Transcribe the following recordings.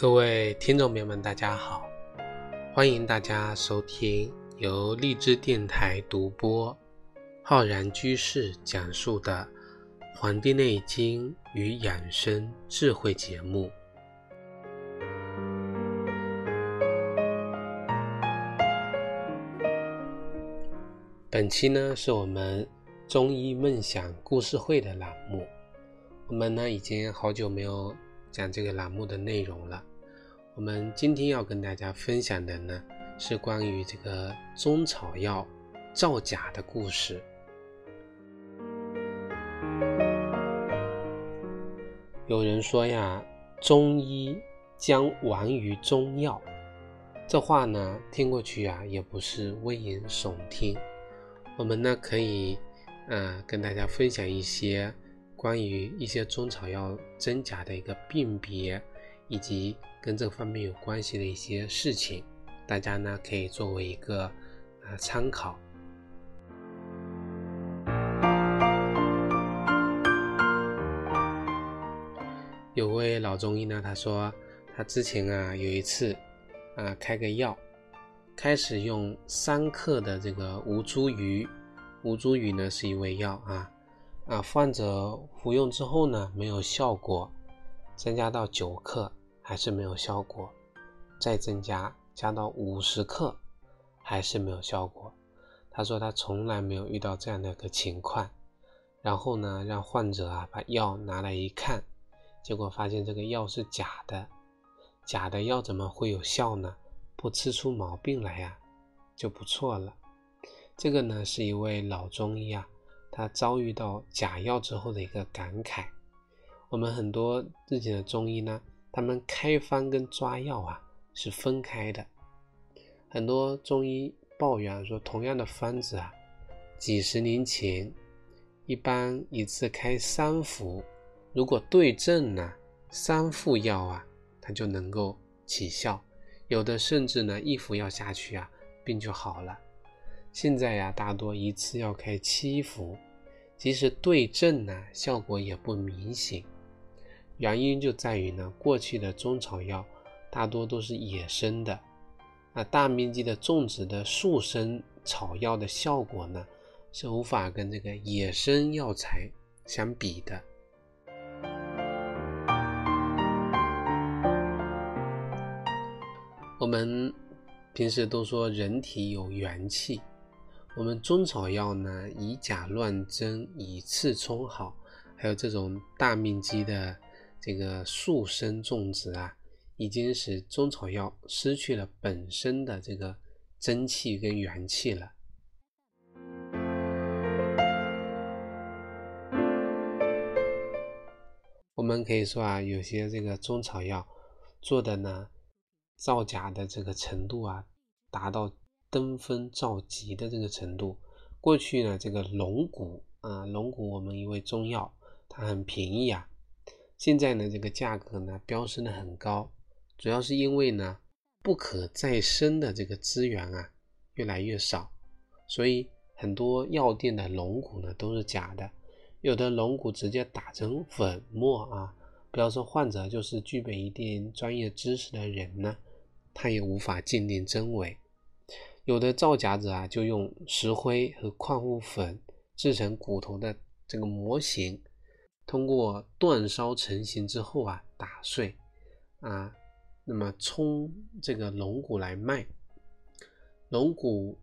各位听众朋友们，大家好！欢迎大家收听由荔枝电台独播、浩然居士讲述的《黄帝内经与养生智慧》节目。本期呢，是我们中医梦想故事会的栏目。我们呢，已经好久没有讲这个栏目的内容了。我们今天要跟大家分享的呢，是关于这个中草药造假的故事。有人说呀，中医将亡于中药，这话呢听过去啊，也不是危言耸听。我们呢可以，呃，跟大家分享一些关于一些中草药真假的一个辨别。以及跟这方面有关系的一些事情，大家呢可以作为一个啊参考。有位老中医呢，他说他之前啊有一次啊开个药，开始用三克的这个吴茱萸，吴茱萸呢是一味药啊啊患者服用之后呢没有效果，增加到九克。还是没有效果，再增加加到五十克，还是没有效果。他说他从来没有遇到这样的一个情况。然后呢，让患者啊把药拿来一看，结果发现这个药是假的。假的药怎么会有效呢？不吃出毛病来呀，就不错了。这个呢是一位老中医啊，他遭遇到假药之后的一个感慨。我们很多自己的中医呢。他们开方跟抓药啊是分开的，很多中医抱怨说，同样的方子啊，几十年前一般一次开三服，如果对症呢，三副药啊，它就能够起效，有的甚至呢一服药下去啊，病就好了。现在呀，大多一次要开七服，即使对症呢，效果也不明显。原因就在于呢，过去的中草药大多都是野生的，那大面积的种植的速生草药的效果呢，是无法跟这个野生药材相比的。我们平时都说人体有元气，我们中草药呢，以假乱真，以次充好，还有这种大面积的。这个速生种植啊，已经使中草药失去了本身的这个真气跟元气了。我们可以说啊，有些这个中草药做的呢，造假的这个程度啊，达到登峰造极的这个程度。过去呢，这个龙骨啊，龙骨我们一味中药，它很便宜啊。现在呢，这个价格呢飙升的很高，主要是因为呢不可再生的这个资源啊越来越少，所以很多药店的龙骨呢都是假的，有的龙骨直接打成粉末啊，不要说患者，就是具备一定专业知识的人呢，他也无法鉴定真伪。有的造假者啊，就用石灰和矿物粉制成骨头的这个模型。通过煅烧成型之后啊，打碎啊，那么冲这个龙骨来卖。龙骨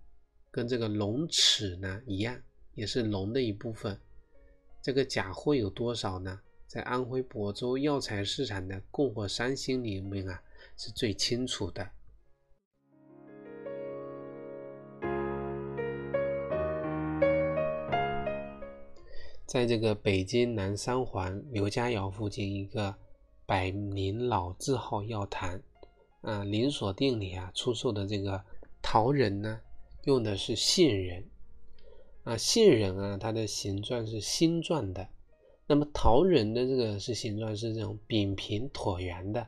跟这个龙齿呢一样，也是龙的一部分。这个假货有多少呢？在安徽亳州药材市场的供货商心里面啊，是最清楚的。在这个北京南三环刘家窑附近一个百年老字号药坛，啊，连锁店里啊出售的这个桃仁呢，用的是杏仁，啊，杏仁啊，它的形状是星状的，那么桃仁的这个是形状是这种扁平椭圆的，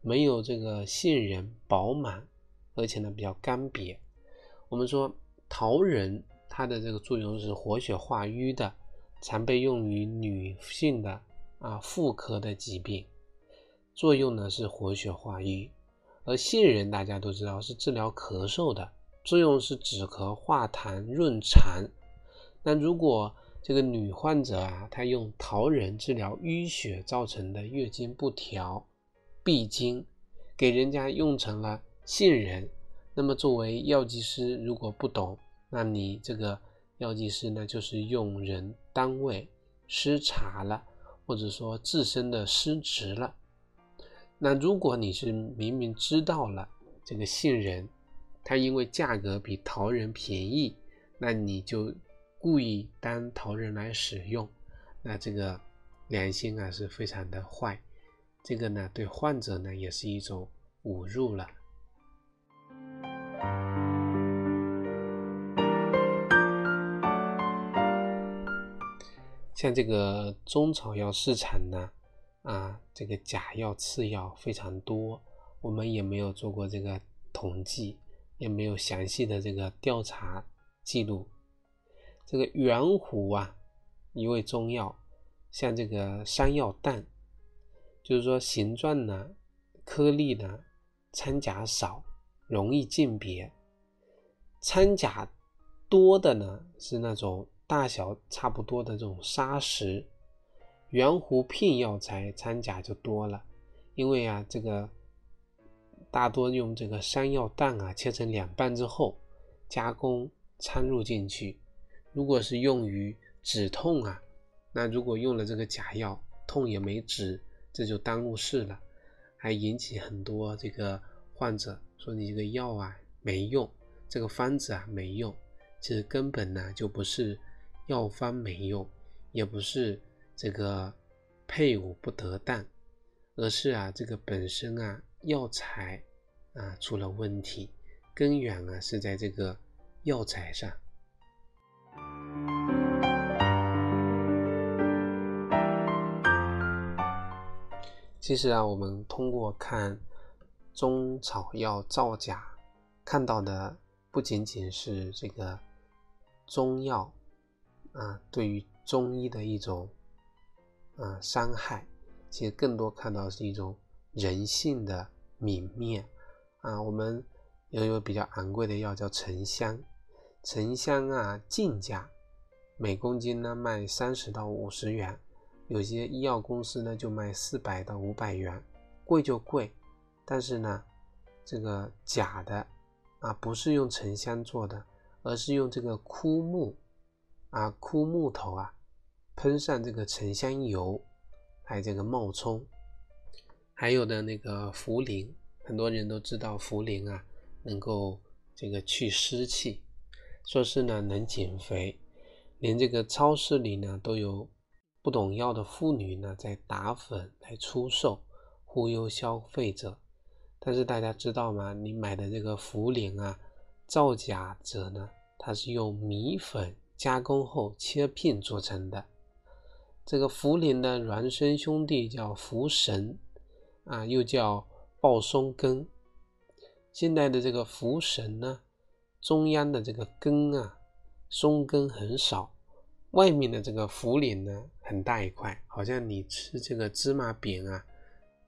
没有这个杏仁饱满，而且呢比较干瘪。我们说桃仁它的这个作用是活血化瘀的。常被用于女性的啊妇科的疾病，作用呢是活血化瘀，而杏仁大家都知道是治疗咳嗽的，作用是止咳化痰润肠。那如果这个女患者啊，她用桃仁治疗淤血造成的月经不调、闭经，给人家用成了杏仁，那么作为药剂师如果不懂，那你这个药剂师呢就是用人单位失察了。或者说自身的失职了，那如果你是明明知道了这个杏仁，它因为价格比桃仁便宜，那你就故意当桃仁来使用，那这个良心啊是非常的坏，这个呢对患者呢也是一种侮辱了。像这个中草药市场呢，啊，这个假药、次药非常多，我们也没有做过这个统计，也没有详细的这个调查记录。这个圆弧啊，一味中药，像这个山药蛋，就是说形状呢、颗粒呢掺假少，容易鉴别；掺假多的呢是那种。大小差不多的这种砂石，圆弧片药材掺假就多了，因为啊，这个大多用这个山药蛋啊切成两半之后加工掺入进去。如果是用于止痛啊，那如果用了这个假药，痛也没止，这就耽误事了，还引起很多这个患者说你这个药啊没用，这个方子啊没用，其实根本呢就不是。药方没用，也不是这个配伍不得当，而是啊这个本身啊药材啊出了问题，根源啊是在这个药材上。其实啊，我们通过看中草药造假，看到的不仅仅是这个中药。啊，对于中医的一种啊伤害，其实更多看到是一种人性的泯灭啊。我们有一个比较昂贵的药叫沉香，沉香啊进价每公斤呢卖三十到五十元，有些医药公司呢就卖四百到五百元，贵就贵，但是呢这个假的啊不是用沉香做的，而是用这个枯木。啊，枯木头啊，喷上这个沉香油，还有这个冒充，还有的那个茯苓，很多人都知道茯苓啊，能够这个去湿气，说是呢能减肥，连这个超市里呢都有不懂药的妇女呢在打粉来出售，忽悠消费者。但是大家知道吗？你买的这个茯苓啊，造假者呢，他是用米粉。加工后切片做成的，这个茯苓的孪生兄弟叫茯神，啊，又叫抱松根。现在的这个茯神呢，中央的这个根啊，松根很少，外面的这个茯苓呢，很大一块，好像你吃这个芝麻饼啊，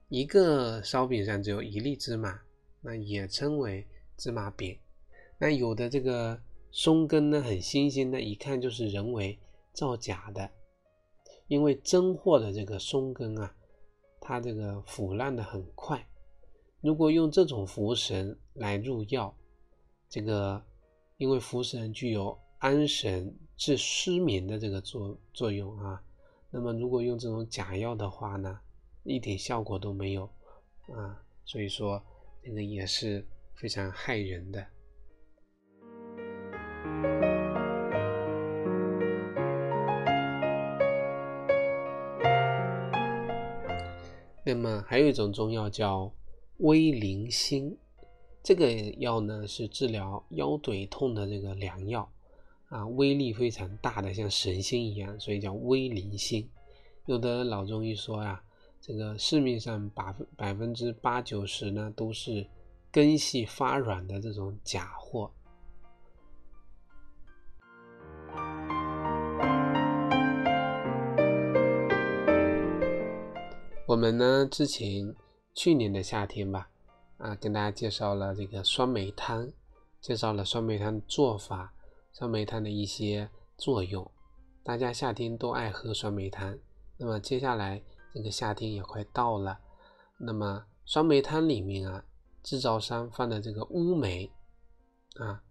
一个烧饼上只有一粒芝麻，那也称为芝麻饼。那有的这个。松根呢很新鲜的，一看就是人为造假的，因为真货的这个松根啊，它这个腐烂的很快。如果用这种茯神来入药，这个因为茯神具有安神治失眠的这个作作用啊，那么如果用这种假药的话呢，一点效果都没有啊，所以说这个也是非常害人的。那么还有一种中药叫威灵星，这个药呢是治疗腰腿痛的这个良药啊，威力非常大的，像神仙一样，所以叫威灵星。有的老中医说呀，这个市面上百分百分之八九十呢都是根系发软的这种假货。我们呢之前去年的夏天吧，啊，跟大家介绍了这个酸梅汤，介绍了酸梅汤的做法，酸梅汤的一些作用。大家夏天都爱喝酸梅汤，那么接下来这个夏天也快到了，那么酸梅汤里面啊，制造商放的这个乌梅啊，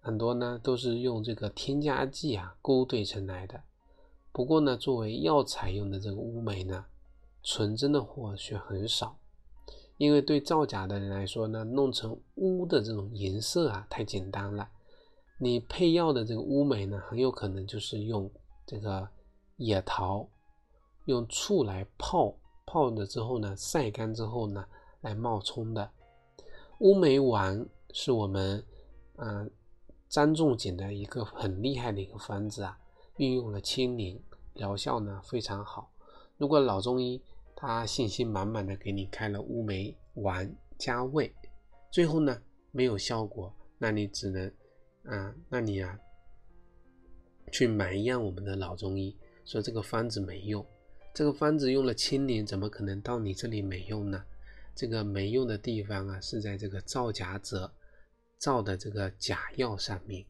很多呢都是用这个添加剂啊勾兑成来的。不过呢，作为药材用的这个乌梅呢，纯真的货却很少，因为对造假的人来说呢，弄成乌的这种颜色啊太简单了。你配药的这个乌梅呢，很有可能就是用这个野桃，用醋来泡，泡了之后呢，晒干之后呢，来冒充的。乌梅丸是我们啊张仲景的一个很厉害的一个方子啊，运用了清灵，疗效呢非常好。如果老中医他信心满满的给你开了乌梅丸加味，最后呢没有效果，那你只能。啊，那你啊，去埋怨我们的老中医，说这个方子没用，这个方子用了千年，怎么可能到你这里没用呢？这个没用的地方啊，是在这个造假者造的这个假药上面。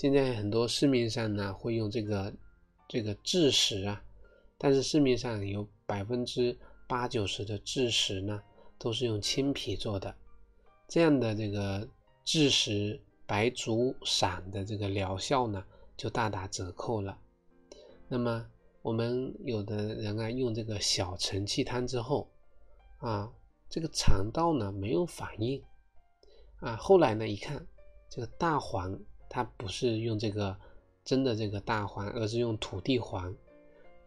现在很多市面上呢，会用这个这个蛭石啊。但是市面上有百分之八九十的蛭石呢，都是用青皮做的，这样的这个蛭石白术散的这个疗效呢，就大打折扣了。那么我们有的人啊，用这个小承气汤之后，啊，这个肠道呢没有反应，啊，后来呢一看，这个大黄它不是用这个真的这个大黄，而是用土地黄。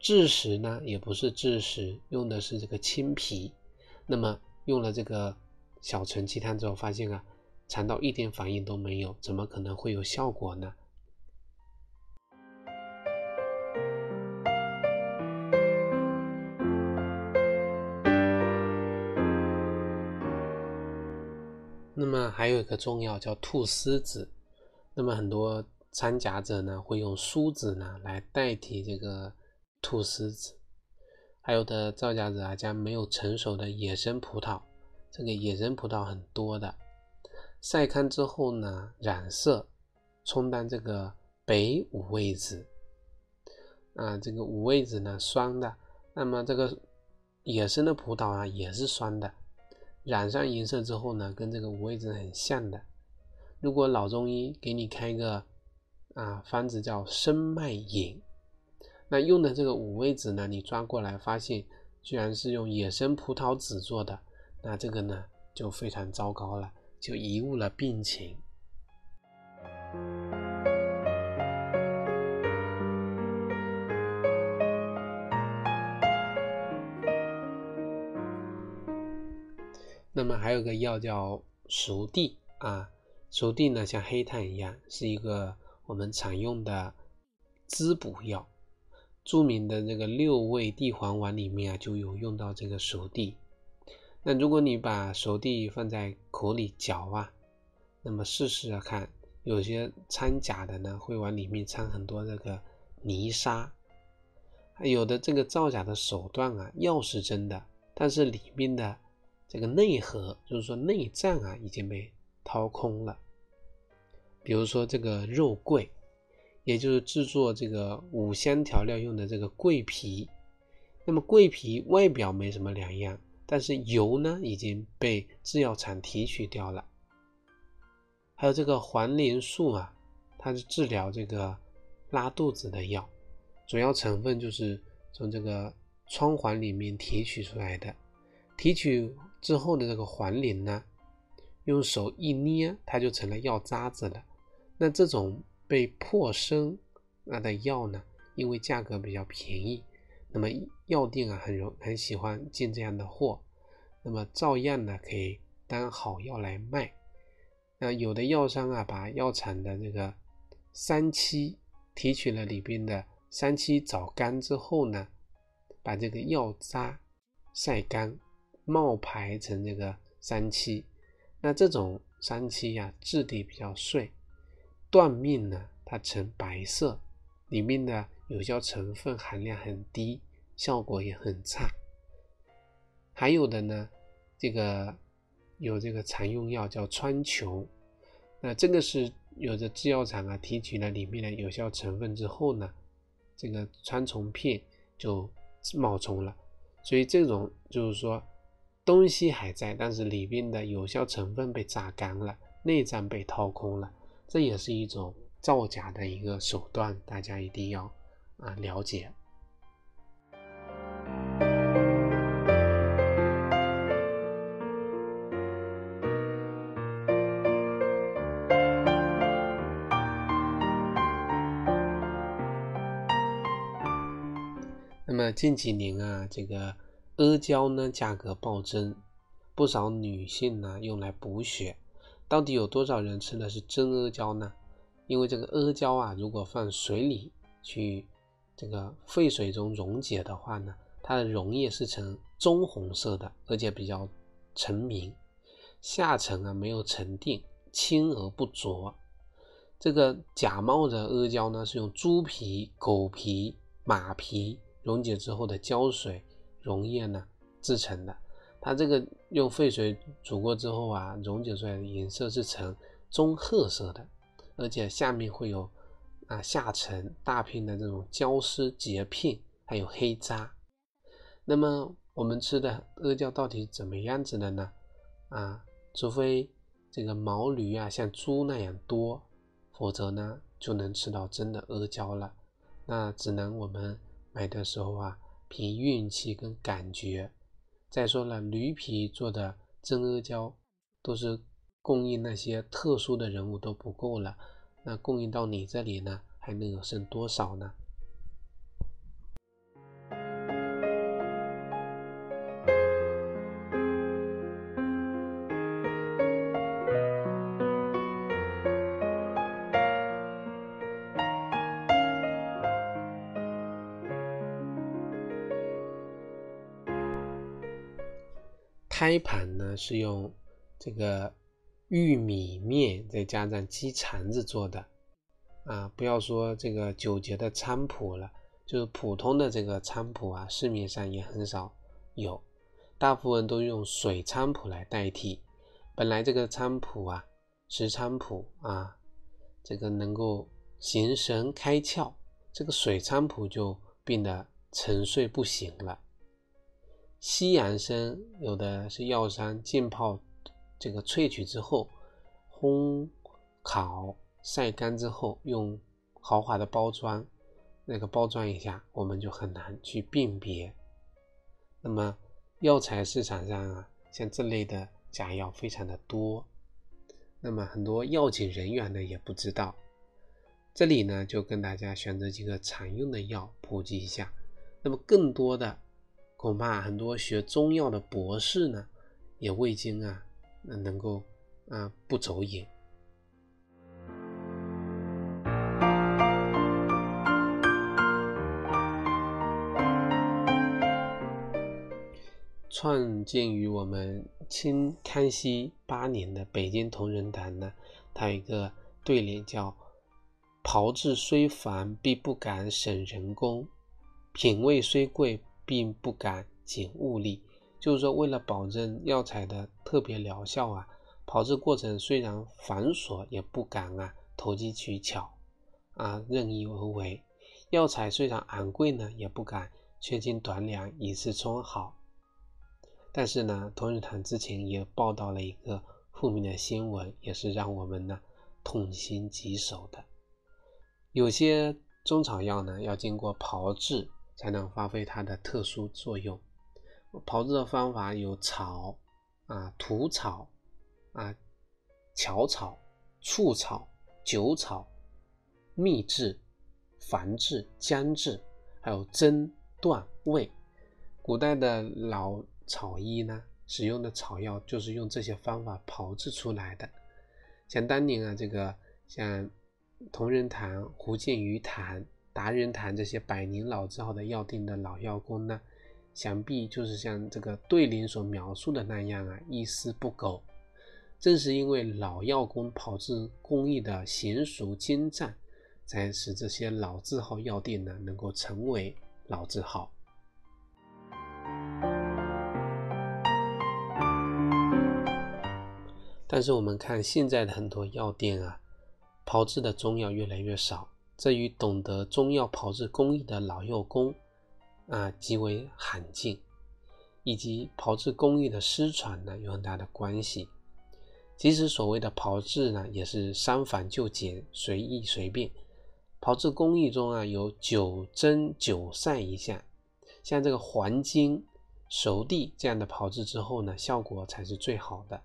枳实呢，也不是枳实，用的是这个青皮。那么用了这个小陈鸡汤之后，发现啊，肠道一点反应都没有，怎么可能会有效果呢？那么还有一个中药叫菟丝子，那么很多掺假者呢，会用苏子呢来代替这个。菟丝子，还有的造假者啊，将没有成熟的野生葡萄，这个野生葡萄很多的，晒干之后呢，染色，充当这个北五味子，啊，这个五味子呢酸的，那么这个野生的葡萄啊也是酸的，染上颜色之后呢，跟这个五味子很像的。如果老中医给你开一个啊方子叫生脉饮。那用的这个五味子呢？你抓过来发现居然是用野生葡萄籽做的，那这个呢就非常糟糕了，就贻误了病情。那么还有个药叫熟地啊，熟地呢像黑炭一样，是一个我们常用的滋补药。著名的这个六味地黄丸里面啊，就有用到这个熟地。那如果你把熟地放在口里嚼啊，那么试试看，有些掺假的呢，会往里面掺很多这个泥沙。有的这个造假的手段啊，药是真的，但是里面的这个内核，就是说内脏啊，已经被掏空了。比如说这个肉桂。也就是制作这个五香调料用的这个桂皮，那么桂皮外表没什么两样，但是油呢已经被制药厂提取掉了。还有这个黄连素啊，它是治疗这个拉肚子的药，主要成分就是从这个川黄里面提取出来的。提取之后的这个黄连呢，用手一捏，它就成了药渣子了。那这种。被破生那的药呢，因为价格比较便宜，那么药店啊很容很喜欢进这样的货，那么照样呢可以当好药来卖。那有的药商啊把药厂的这个三七提取了里边的三七枣干之后呢，把这个药渣晒干冒牌成这个三七，那这种三七呀质地比较碎。断面呢，它呈白色，里面的有效成分含量很低，效果也很差。还有的呢，这个有这个常用药叫川穹，那这个是有的制药厂啊提取了里面的有效成分之后呢，这个川穹片就冒充了，所以这种就是说东西还在，但是里边的有效成分被榨干了，内脏被掏空了，这也是一种造假的一个手段，大家一定要啊了解。那么近几年啊，这个阿胶呢价格暴增，不少女性呢用来补血。到底有多少人吃的是真阿胶呢？因为这个阿胶啊，如果放水里去这个沸水中溶解的话呢，它的溶液是呈棕红色的，而且比较澄明，下层啊没有沉淀，轻而不浊。这个假冒的阿胶呢，是用猪皮、狗皮、马皮。溶解之后的胶水溶液呢制成的，它这个用沸水煮过之后啊，溶解出来的颜色是呈棕褐色的，而且下面会有啊下沉大片的这种胶丝结片，还有黑渣。那么我们吃的阿胶到底怎么样子的呢？啊，除非这个毛驴啊像猪那样多，否则呢就能吃到真的阿胶了。那只能我们。买的时候啊，凭运气跟感觉。再说了，驴皮做的真阿胶都是供应那些特殊的人物都不够了，那供应到你这里呢，还能有剩多少呢？胎盘呢是用这个玉米面再加上鸡肠子做的啊，不要说这个九节的菖蒲了，就是普通的这个菖蒲啊，市面上也很少有，大部分都用水菖蒲来代替。本来这个菖蒲啊，石菖蒲啊，这个能够形神开窍，这个水菖蒲就变得沉睡不醒了。西洋参有的是药商浸泡，这个萃取之后，烘烤晒干之后，用豪华的包装，那个包装一下，我们就很难去辨别。那么药材市场上啊，像这类的假药非常的多，那么很多药检人员呢也不知道。这里呢就跟大家选择几个常用的药普及一下，那么更多的。恐怕很多学中药的博士呢，也未经啊，能够啊不走眼。创建于我们清康熙八年的北京同仁堂呢，它有一个对联叫“炮制虽繁，必不敢省人工；品味虽贵。”并不敢减物力，就是说，为了保证药材的特别疗效啊，炮制过程虽然繁琐，也不敢啊投机取巧啊任意而为。药材虽然昂贵呢，也不敢缺斤短两以次充好。但是呢，同仁堂之前也报道了一个负面的新闻，也是让我们呢痛心疾首的。有些中草药呢，要经过炮制。才能发挥它的特殊作用。炮制的方法有草啊、土草啊、荞草、醋草、酒草、秘制、防制、姜制，还有蒸、断、煨。古代的老草医呢，使用的草药就是用这些方法炮制出来的。像当年啊，这个像同仁堂、胡建余堂。达仁堂这些百年老字号的药店的老药工呢，想必就是像这个对联所描述的那样啊，一丝不苟。正是因为老药工炮制工艺的娴熟精湛，才使这些老字号药店呢能够成为老字号。但是我们看现在的很多药店啊，炮制的中药越来越少，这与懂得中药炮制工艺的老药工啊极为罕见，以及炮制工艺的失传呢有很大的关系。其实所谓的炮制呢，也是删繁就简，随意随便。炮制工艺中啊，有九蒸九晒一项，像这个黄金、熟地这样的炮制之后呢，效果才是最好的。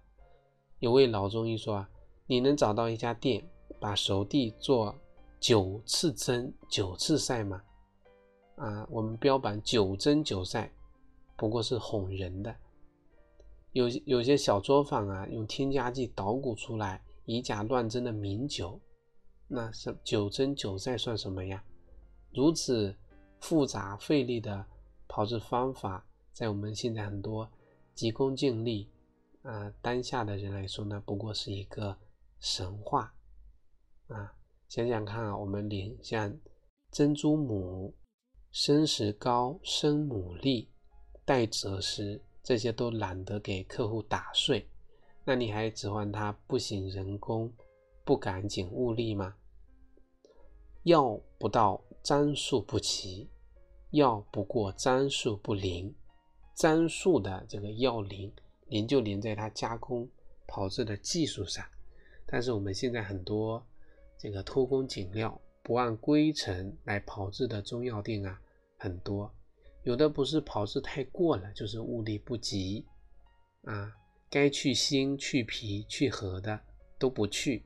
有位老中医说啊，你能找到一家店把熟地做九次蒸、九次晒吗？啊，我们标榜九蒸九晒，不过是哄人的。有有些小作坊啊，用添加剂捣鼓出来以假乱真的名酒，那是九蒸九晒算什么呀？如此复杂费力的炮制方法，在我们现在很多急功近利啊当下的人来说呢，不过是一个神话啊！想想看啊，我们连像珍珠母、生石膏、生牡蛎、带赭石。这些都懒得给客户打碎，那你还指望他不省人工、不赶紧物力吗？药不到张数不齐，药不过张数不灵，张数的这个药灵，灵就灵在它加工炮制的技术上。但是我们现在很多这个偷工减料、不按规程来炮制的中药店啊，很多。有的不是炮制太过了，就是物力不及啊。该去心、去皮、去核的都不去，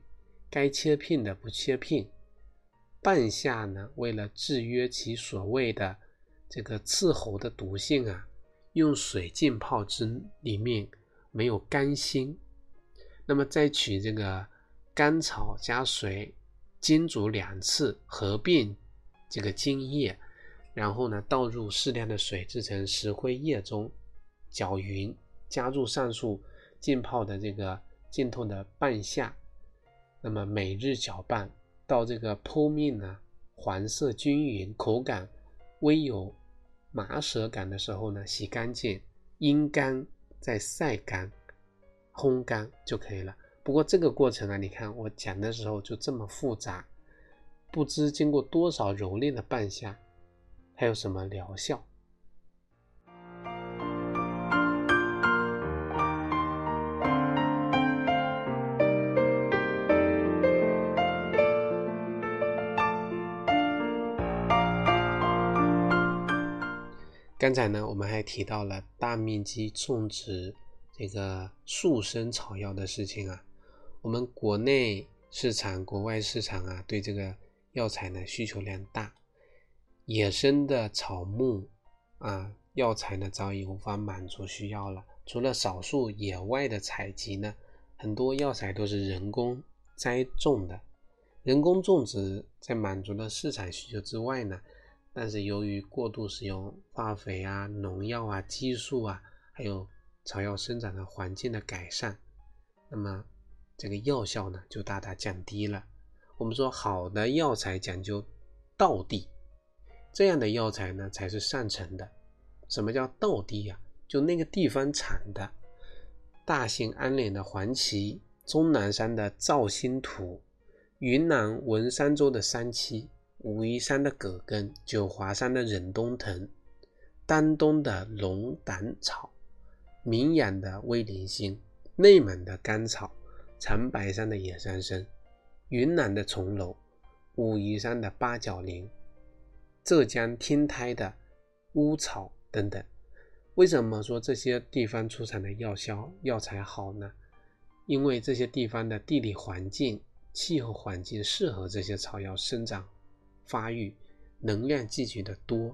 该切片的不切片。半夏呢，为了制约其所谓的这个刺喉的毒性啊，用水浸泡之里面没有甘心。那么再取这个甘草加水煎煮两次，合并这个精液。然后呢，倒入适量的水，制成石灰液中，搅匀，加入上述浸泡的这个浸透的半夏，那么每日搅拌，到这个剖面呢黄色均匀，口感微有麻舌感的时候呢，洗干净，阴干再晒干，烘干就可以了。不过这个过程啊，你看我讲的时候就这么复杂，不知经过多少蹂躏的半夏。还有什么疗效？刚才呢，我们还提到了大面积种植这个速生草药的事情啊。我们国内市场、国外市场啊，对这个药材呢需求量大。野生的草木啊，药材呢早已无法满足需要了。除了少数野外的采集呢，很多药材都是人工栽种的。人工种植在满足了市场需求之外呢，但是由于过度使用化肥啊、农药啊、激素啊，还有草药生长的环境的改善，那么这个药效呢就大大降低了。我们说好的药材讲究道地。这样的药材呢，才是上乘的。什么叫道地呀？就那个地方产的，大兴安岭的黄芪，终南山的皂心土，云南文山州的山七，武夷山的葛根，九华山的忍冬藤，丹东的龙胆草，名扬的威灵星，内蒙的甘草，长白山的野山参，云南的重楼，武夷山的八角林。浙江天台的乌草等等，为什么说这些地方出产的药效药材好呢？因为这些地方的地理环境、气候环境适合这些草药生长发育，能量聚集的多。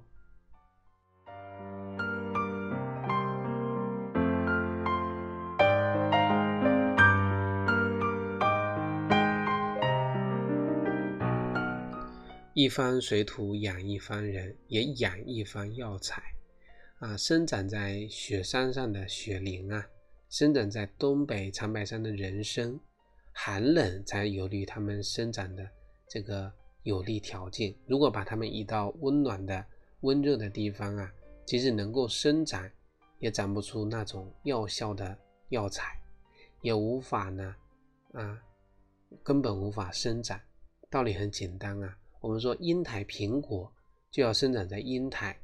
一方水土养一方人，也养一方药材啊！生长在雪山上的雪莲啊，生长在东北长白山的人参，寒冷才有利于它们生长的这个有利条件。如果把它们移到温暖的、温热的地方啊，即使能够生长，也长不出那种药效的药材，也无法呢，啊，根本无法生长。道理很简单啊，我们说阴台苹果就要生长在阴台，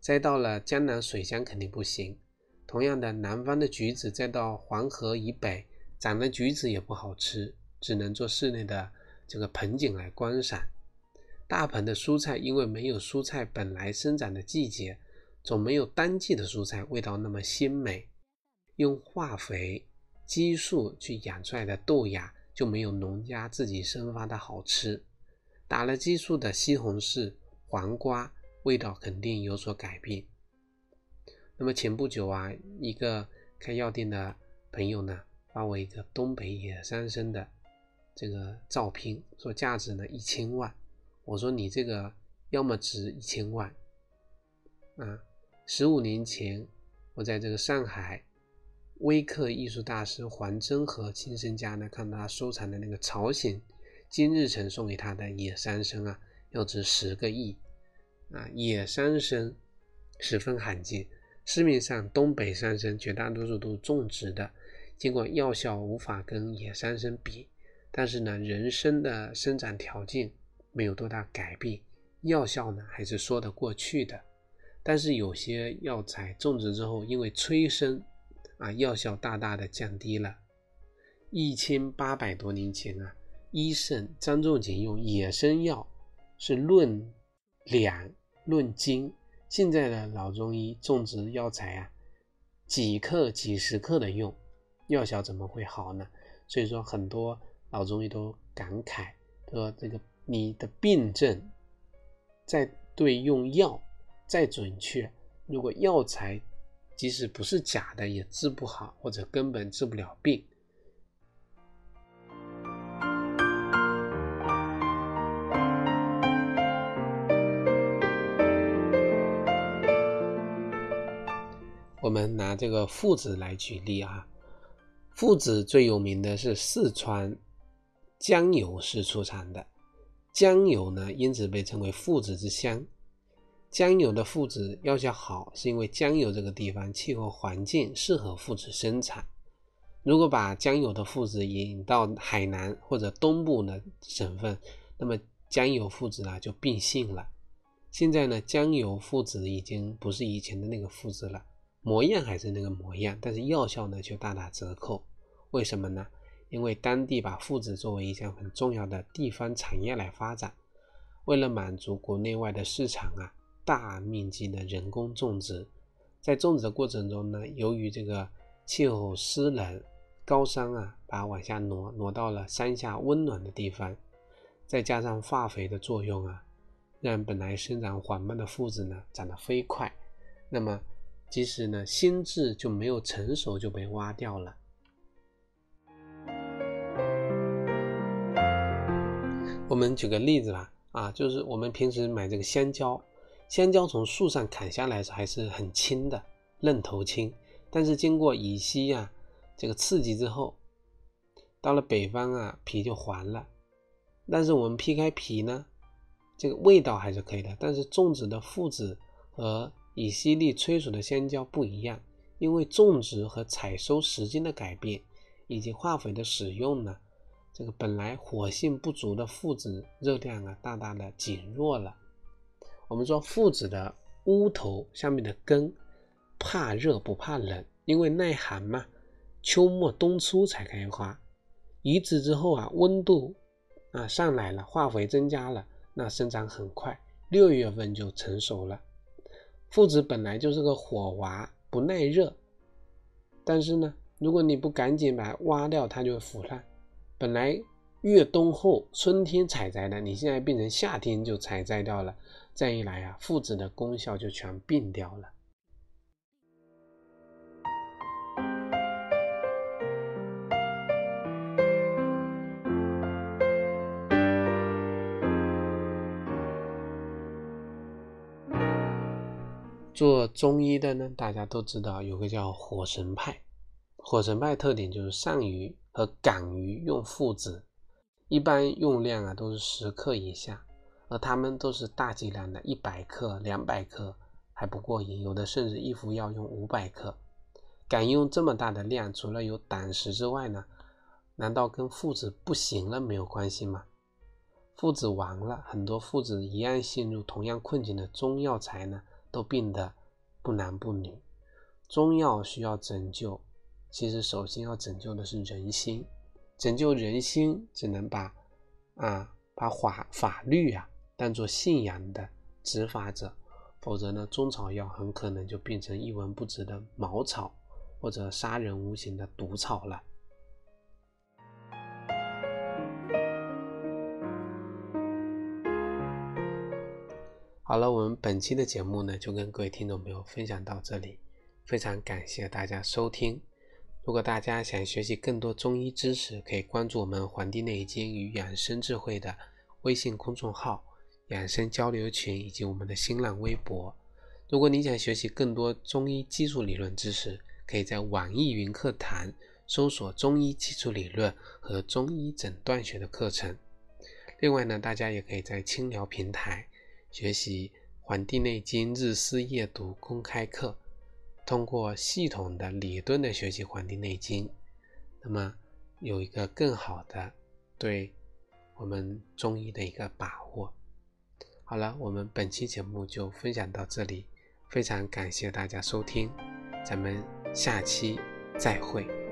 栽到了江南水乡肯定不行。同样的，南方的橘子再到黄河以北长的橘子也不好吃，只能做室内的这个盆景来观赏。大棚的蔬菜因为没有蔬菜本来生长的季节，总没有当季的蔬菜味道那么鲜美。用化肥、激素去养出来的豆芽就没有农家自己生发的好吃。打了激素的西红柿、黄瓜味道肯定有所改变。那么前不久啊，一个开药店的朋友呢，发我一个东北野山参的这个照片，说价值呢一千万。我说你这个要么值一千万啊。十五年前，我在这个上海微客艺术大师黄真和亲生家呢，看他收藏的那个朝鲜金日成送给他的野山参啊，要值十个亿啊。野山参十分罕见。市面上东北山参绝大多数都是种植的，尽管药效无法跟野山参比，但是呢，人参的生长条件没有多大改变，药效呢还是说得过去的。但是有些药材种植之后，因为催生，啊，药效大大的降低了。一千八百多年前啊，医圣张仲景用野生药是论两论斤。现在的老中医种植药材啊，几克、几十克的用，药效怎么会好呢？所以说，很多老中医都感慨说：“这个你的病症再对用药再准确，如果药材即使不是假的，也治不好，或者根本治不了病。”我们拿这个附子来举例啊，附子最有名的是四川江油市出产的江油呢，因此被称为附子之乡。江油的附子药效好，是因为江油这个地方气候环境适合附子生产。如果把江油的附子引到海南或者东部的省份，那么江油附子啊就变性了。现在呢，江油附子已经不是以前的那个附子了。模样还是那个模样，但是药效呢却大打折扣。为什么呢？因为当地把附子作为一项很重要的地方产业来发展，为了满足国内外的市场啊，大面积的人工种植。在种植的过程中呢，由于这个气候湿冷，高山啊把往下挪，挪到了山下温暖的地方，再加上化肥的作用啊，让本来生长缓慢的附子呢长得飞快。那么其实呢，心智就没有成熟就被挖掉了。我们举个例子吧，啊，就是我们平时买这个香蕉，香蕉从树上砍下来还是很轻的，嫩头青。但是经过乙烯啊这个刺激之后，到了北方啊皮就黄了。但是我们劈开皮呢，这个味道还是可以的。但是种植的附子和以犀利催熟的香蕉不一样，因为种植和采收时间的改变，以及化肥的使用呢，这个本来火性不足的附子热量啊，大大的减弱了。我们说附子的乌头下面的根怕热不怕冷，因为耐寒嘛，秋末冬初才开花。移植之后啊，温度啊上来了，化肥增加了，那生长很快，六月份就成熟了。附子本来就是个火娃，不耐热，但是呢，如果你不赶紧把它挖掉，它就会腐烂。本来越冬后春天采摘的，你现在变成夏天就采摘掉了，这样一来啊，附子的功效就全病掉了。做中医的呢，大家都知道有个叫火神派，火神派特点就是鳝鱼和港鱼用附子，一般用量啊都是十克以下，而他们都是大剂量的，一百克、两百克还不过瘾，有的甚至一服药用五百克。敢用这么大的量，除了有胆识之外呢？难道跟附子不行了没有关系吗？附子亡了，很多附子一样陷入同样困境的中药材呢，都病得不男不女。中药需要拯救，其实首先要拯救的是人心。拯救人心，只能把啊把法法律啊当做信仰的执法者，否则呢，中草药很可能就变成一文不值的茅草。或者杀人无形的毒草了。好了，我们本期的节目呢，就跟各位听众朋友分享到这里，非常感谢大家收听。如果大家想学习更多中医知识，可以关注我们《黄帝内经与养生智慧》的微信公众号、养生交流群以及我们的新浪微博。如果你想学习更多中医基础理论知识，可以在网易云课堂搜索中医基础理论和中医诊断学的课程。另外呢，大家也可以在清聊平台学习《黄帝内经日思夜读》公开课，通过系统的理论的学习《黄帝内经》，那么有一个更好的对我们中医的一个把握。好了，我们本期节目就分享到这里，非常感谢大家收听，咱们。下期再会。